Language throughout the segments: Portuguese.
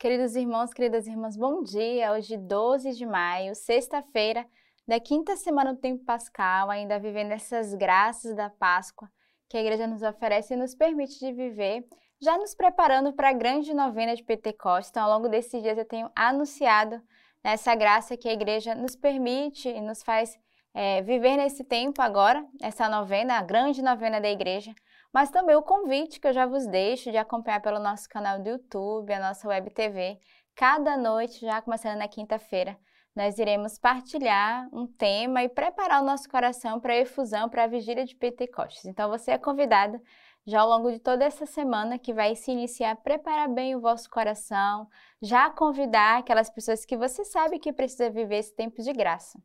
Queridos irmãos, queridas irmãs, bom dia. Hoje, 12 de maio, sexta-feira da quinta semana do tempo pascal, ainda vivendo essas graças da Páscoa que a igreja nos oferece e nos permite de viver, já nos preparando para a grande novena de Pentecostes. Então, ao longo desses dias, eu tenho anunciado essa graça que a igreja nos permite e nos faz é, viver nesse tempo agora, essa novena, a grande novena da igreja, mas também o convite que eu já vos deixo de acompanhar pelo nosso canal do YouTube, a nossa web TV. Cada noite, já começando na quinta-feira, nós iremos partilhar um tema e preparar o nosso coração para a efusão, para a vigília de Pentecostes. Então você é convidado já ao longo de toda essa semana que vai se iniciar, preparar bem o vosso coração, já convidar aquelas pessoas que você sabe que precisa viver esse tempo de graça.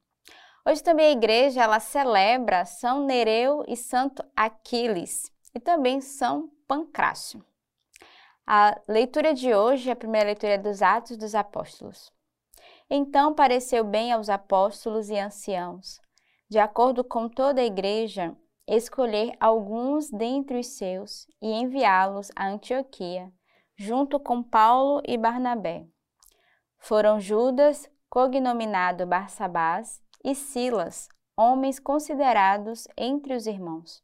Hoje também a igreja ela celebra São Nereu e Santo Aquiles e também São Pancrácio. A leitura de hoje, a primeira leitura é dos Atos dos Apóstolos. Então pareceu bem aos apóstolos e anciãos, de acordo com toda a igreja, escolher alguns dentre os seus e enviá-los a Antioquia, junto com Paulo e Barnabé. Foram Judas, cognominado Barsabás, e Silas, homens considerados entre os irmãos.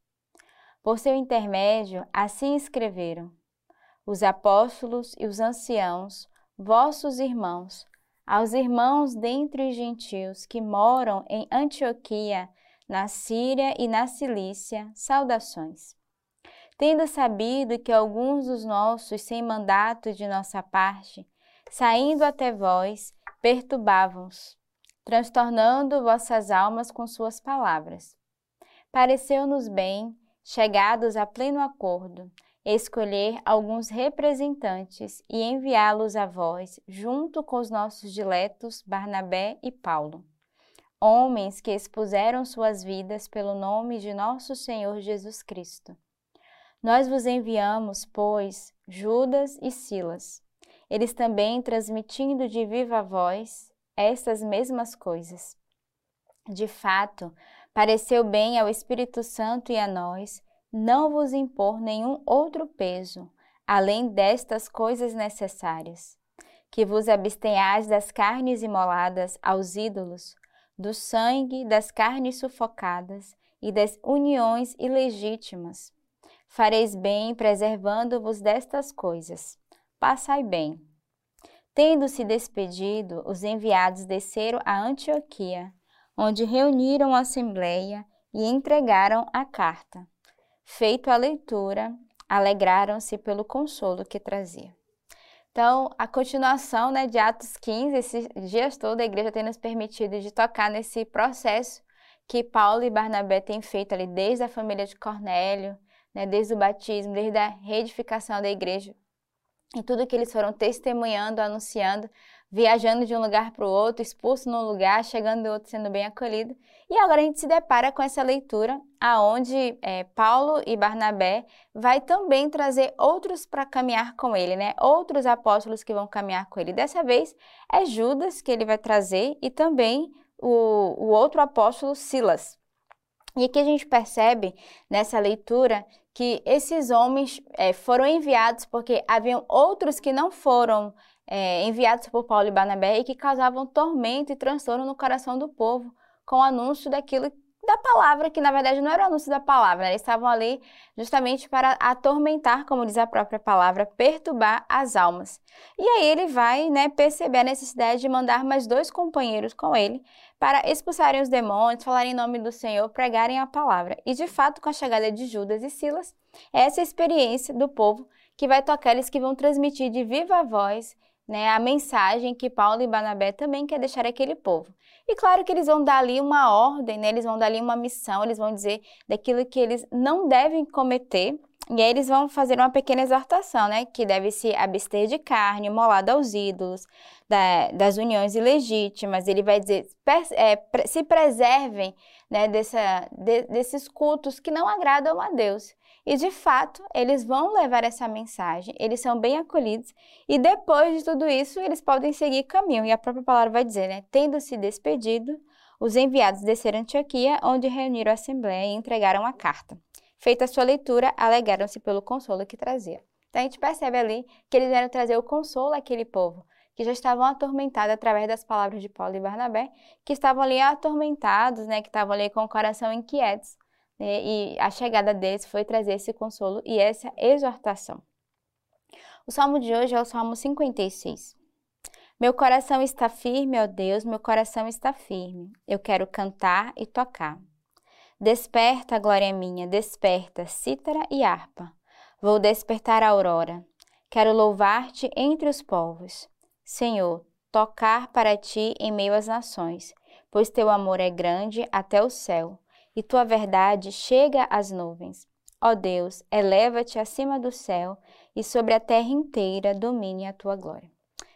Por seu intermédio, assim escreveram: Os apóstolos e os anciãos, vossos irmãos, aos irmãos dentre os gentios que moram em Antioquia, na Síria e na Cilícia, saudações. Tendo sabido que alguns dos nossos, sem mandato de nossa parte, saindo até vós, perturbavam-os, transtornando vossas almas com suas palavras. Pareceu-nos bem chegados a pleno acordo, escolher alguns representantes e enviá-los a vós, junto com os nossos diletos Barnabé e Paulo, homens que expuseram suas vidas pelo nome de nosso Senhor Jesus Cristo. Nós vos enviamos, pois, Judas e Silas, eles também transmitindo de viva voz estas mesmas coisas. De fato, pareceu bem ao Espírito Santo e a nós não vos impor nenhum outro peso, além destas coisas necessárias: que vos abstenhais das carnes imoladas aos ídolos, do sangue, das carnes sufocadas e das uniões ilegítimas. Fareis bem preservando-vos destas coisas. Passai bem. Tendo-se despedido, os enviados desceram a Antioquia, onde reuniram a assembleia e entregaram a carta. Feito a leitura, alegraram-se pelo consolo que trazia. Então, a continuação né, de Atos 15, esses dias todos, a igreja tem nos permitido de tocar nesse processo que Paulo e Barnabé têm feito ali desde a família de Cornélio, né, desde o batismo, desde a reedificação da igreja, e tudo que eles foram testemunhando, anunciando, viajando de um lugar para o outro, expulso num lugar, chegando em outro, sendo bem acolhido. E agora a gente se depara com essa leitura, aonde é, Paulo e Barnabé vai também trazer outros para caminhar com ele, né? Outros apóstolos que vão caminhar com ele. Dessa vez é Judas que ele vai trazer e também o, o outro apóstolo Silas. E aqui a gente percebe nessa leitura que esses homens é, foram enviados porque haviam outros que não foram é, enviados por Paulo e Barnabé e que causavam tormento e transtorno no coração do povo com o anúncio daquilo da palavra, que na verdade não era o anúncio da palavra, né? eles estavam ali justamente para atormentar, como diz a própria palavra, perturbar as almas. E aí ele vai né, perceber a necessidade de mandar mais dois companheiros com ele para expulsarem os demônios, falarem em nome do Senhor, pregarem a palavra. E de fato, com a chegada de Judas e Silas, é essa experiência do povo que vai tocar eles que vão transmitir de viva voz né, a mensagem que Paulo e Barnabé também quer deixar aquele povo. E claro que eles vão dar ali uma ordem, né, eles vão dar ali uma missão, eles vão dizer daquilo que eles não devem cometer e aí eles vão fazer uma pequena exortação, né? Que deve se abster de carne, molada aos ídolos, da, das uniões ilegítimas. Ele vai dizer, é, se preservem né, dessa, de, desses cultos que não agradam a Deus. E de fato, eles vão levar essa mensagem, eles são bem acolhidos, e depois de tudo isso, eles podem seguir caminho. E a própria palavra vai dizer, né? Tendo se despedido, os enviados desceram a Antioquia, onde reuniram a assembleia e entregaram a carta. Feita a sua leitura, alegaram-se pelo consolo que trazia. Então a gente percebe ali que eles vieram trazer o consolo àquele povo, que já estavam atormentados através das palavras de Paulo e Barnabé, que estavam ali atormentados, né, que estavam ali com o coração inquietos. Né, e a chegada deles foi trazer esse consolo e essa exortação. O salmo de hoje é o Salmo 56. Meu coração está firme, ó Deus, meu coração está firme. Eu quero cantar e tocar. Desperta, glória minha, desperta, cítara e harpa. Vou despertar a aurora. Quero louvar-te entre os povos. Senhor, tocar para ti em meio às nações, pois teu amor é grande até o céu, e tua verdade chega às nuvens. Ó Deus, eleva-te acima do céu e sobre a terra inteira domine a tua glória.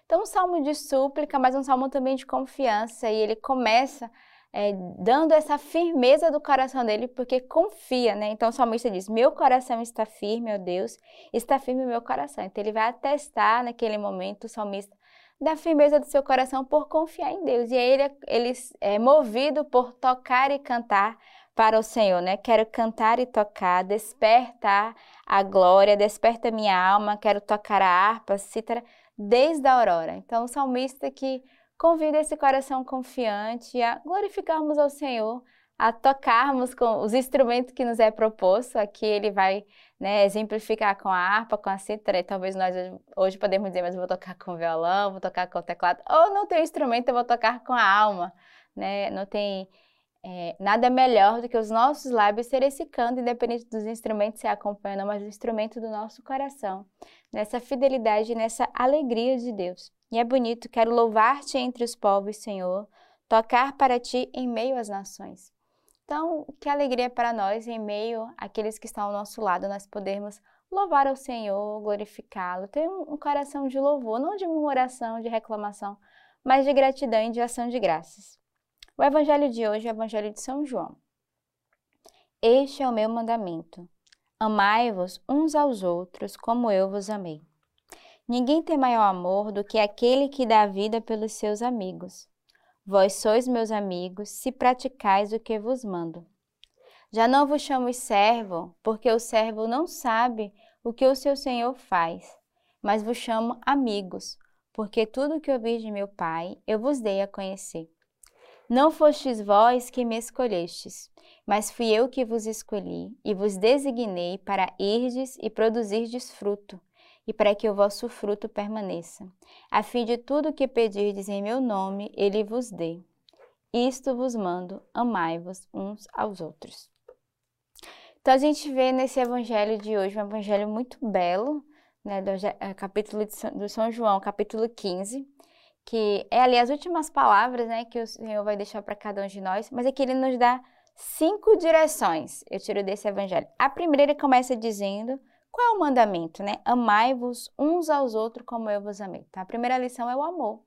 Então, um salmo de súplica, mas um salmo também de confiança, e ele começa é, dando essa firmeza do coração dele, porque confia, né? Então, o salmista diz: Meu coração está firme, ó Deus, está firme o meu coração. Então, ele vai atestar naquele momento, o salmista, da firmeza do seu coração por confiar em Deus. E aí ele, ele é movido por tocar e cantar para o Senhor, né? Quero cantar e tocar, despertar a glória, desperta minha alma, quero tocar a harpa, cítara, desde a aurora. Então, o salmista que convida esse coração confiante a glorificarmos ao Senhor, a tocarmos com os instrumentos que nos é proposto. Aqui ele vai né, exemplificar com a harpa, com a cítara, e talvez nós hoje podemos dizer, mas vou tocar com o violão, vou tocar com o teclado, ou não tem instrumento, eu vou tocar com a alma, né? Não tem é, nada melhor do que os nossos lábios ser esse canto, independente dos instrumentos se acompanhando, mas o instrumento do nosso coração, nessa fidelidade, nessa alegria de Deus. E é bonito, quero louvar-te entre os povos, Senhor, tocar para ti em meio às nações. Então, que alegria para nós, em meio àqueles que estão ao nosso lado, nós podermos louvar ao Senhor, glorificá-lo, ter um coração de louvor, não de murmuração, de reclamação, mas de gratidão e de ação de graças. O evangelho de hoje é o evangelho de São João. Este é o meu mandamento: amai-vos uns aos outros como eu vos amei. Ninguém tem maior amor do que aquele que dá a vida pelos seus amigos. Vós sois meus amigos se praticais o que vos mando. Já não vos chamo servo, porque o servo não sabe o que o seu senhor faz, mas vos chamo amigos, porque tudo o que ouvi de meu Pai eu vos dei a conhecer. Não fostes vós que me escolhestes, mas fui eu que vos escolhi e vos designei para irdes e produzirdes fruto, e para que o vosso fruto permaneça, a fim de tudo que pedirdes em meu nome, ele vos dê. Isto vos mando, amai-vos uns aos outros. Então a gente vê nesse evangelho de hoje um evangelho muito belo, né, do capítulo de São João, capítulo 15, que é ali as últimas palavras né, que o Senhor vai deixar para cada um de nós, mas aqui ele nos dá cinco direções, eu tiro desse evangelho. A primeira começa dizendo qual é o mandamento, né? Amai-vos uns aos outros como eu vos amei. Então, a primeira lição é o amor.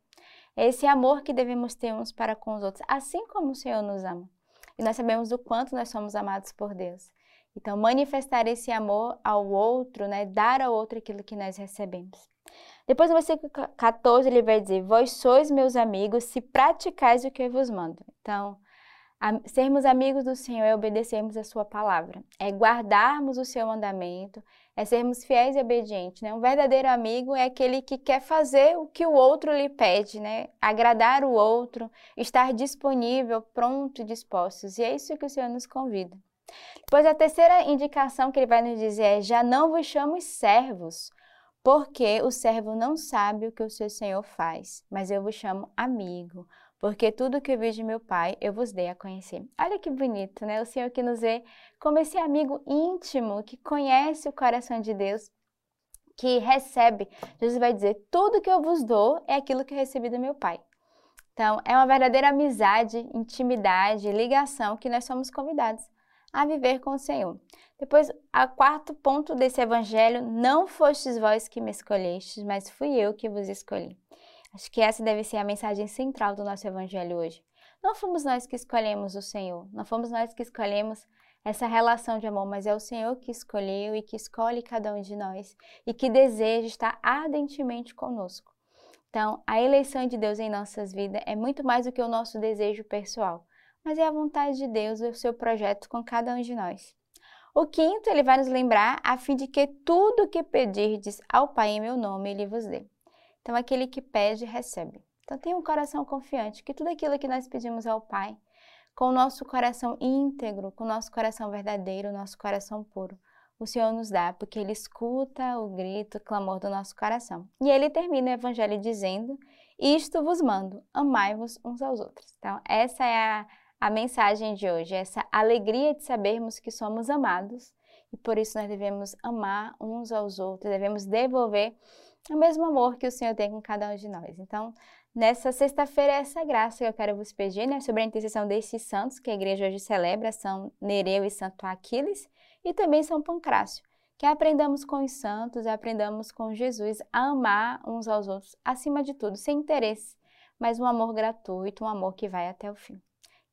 É esse amor que devemos ter uns para com os outros, assim como o Senhor nos ama. E nós sabemos o quanto nós somos amados por Deus. Então, manifestar esse amor ao outro, né? Dar ao outro aquilo que nós recebemos. Depois no versículo 14 ele vai dizer: Vós sois meus amigos se praticais o que eu vos mando. Então, a, sermos amigos do Senhor é obedecermos a sua palavra, é guardarmos o seu mandamento, é sermos fiéis e obedientes. Né? Um verdadeiro amigo é aquele que quer fazer o que o outro lhe pede, né? agradar o outro, estar disponível, pronto e dispostos. E é isso que o Senhor nos convida. Depois, a terceira indicação que ele vai nos dizer é: já não vos chamo servos, porque o servo não sabe o que o seu senhor faz, mas eu vos chamo amigo, porque tudo que eu vi de meu pai eu vos dei a conhecer. Olha que bonito, né? O Senhor que nos vê como esse amigo íntimo que conhece o coração de Deus, que recebe. Jesus vai dizer: tudo que eu vos dou é aquilo que eu recebi do meu pai. Então, é uma verdadeira amizade, intimidade, ligação que nós somos convidados a viver com o Senhor. Depois, a quarto ponto desse evangelho, não fostes vós que me escolhestes, mas fui eu que vos escolhi. Acho que essa deve ser a mensagem central do nosso evangelho hoje. Não fomos nós que escolhemos o Senhor, não fomos nós que escolhemos essa relação de amor, mas é o Senhor que escolheu e que escolhe cada um de nós e que deseja estar ardentemente conosco. Então, a eleição de Deus em nossas vidas é muito mais do que o nosso desejo pessoal, mas é a vontade de Deus e o seu projeto com cada um de nós. O quinto, ele vai nos lembrar a fim de que tudo o que pedirdes ao Pai em meu nome, ele vos dê. Então, aquele que pede, recebe. Então, tenha um coração confiante que tudo aquilo que nós pedimos ao Pai, com o nosso coração íntegro, com o nosso coração verdadeiro, o nosso coração puro, o Senhor nos dá, porque Ele escuta o grito, o clamor do nosso coração. E Ele termina o Evangelho dizendo: Isto vos mando, amai-vos uns aos outros. Então, essa é a, a mensagem de hoje, essa alegria de sabermos que somos amados e por isso nós devemos amar uns aos outros, devemos devolver o mesmo amor que o Senhor tem com cada um de nós. Então, nessa sexta-feira, é essa graça que eu quero vos pedir, né, sobre a intercessão desses santos que a igreja hoje celebra, São Nereu e Santo Aquiles, e também São Pancrácio. Que aprendamos com os santos aprendamos com Jesus a amar uns aos outros, acima de tudo, sem interesse, mas um amor gratuito, um amor que vai até o fim.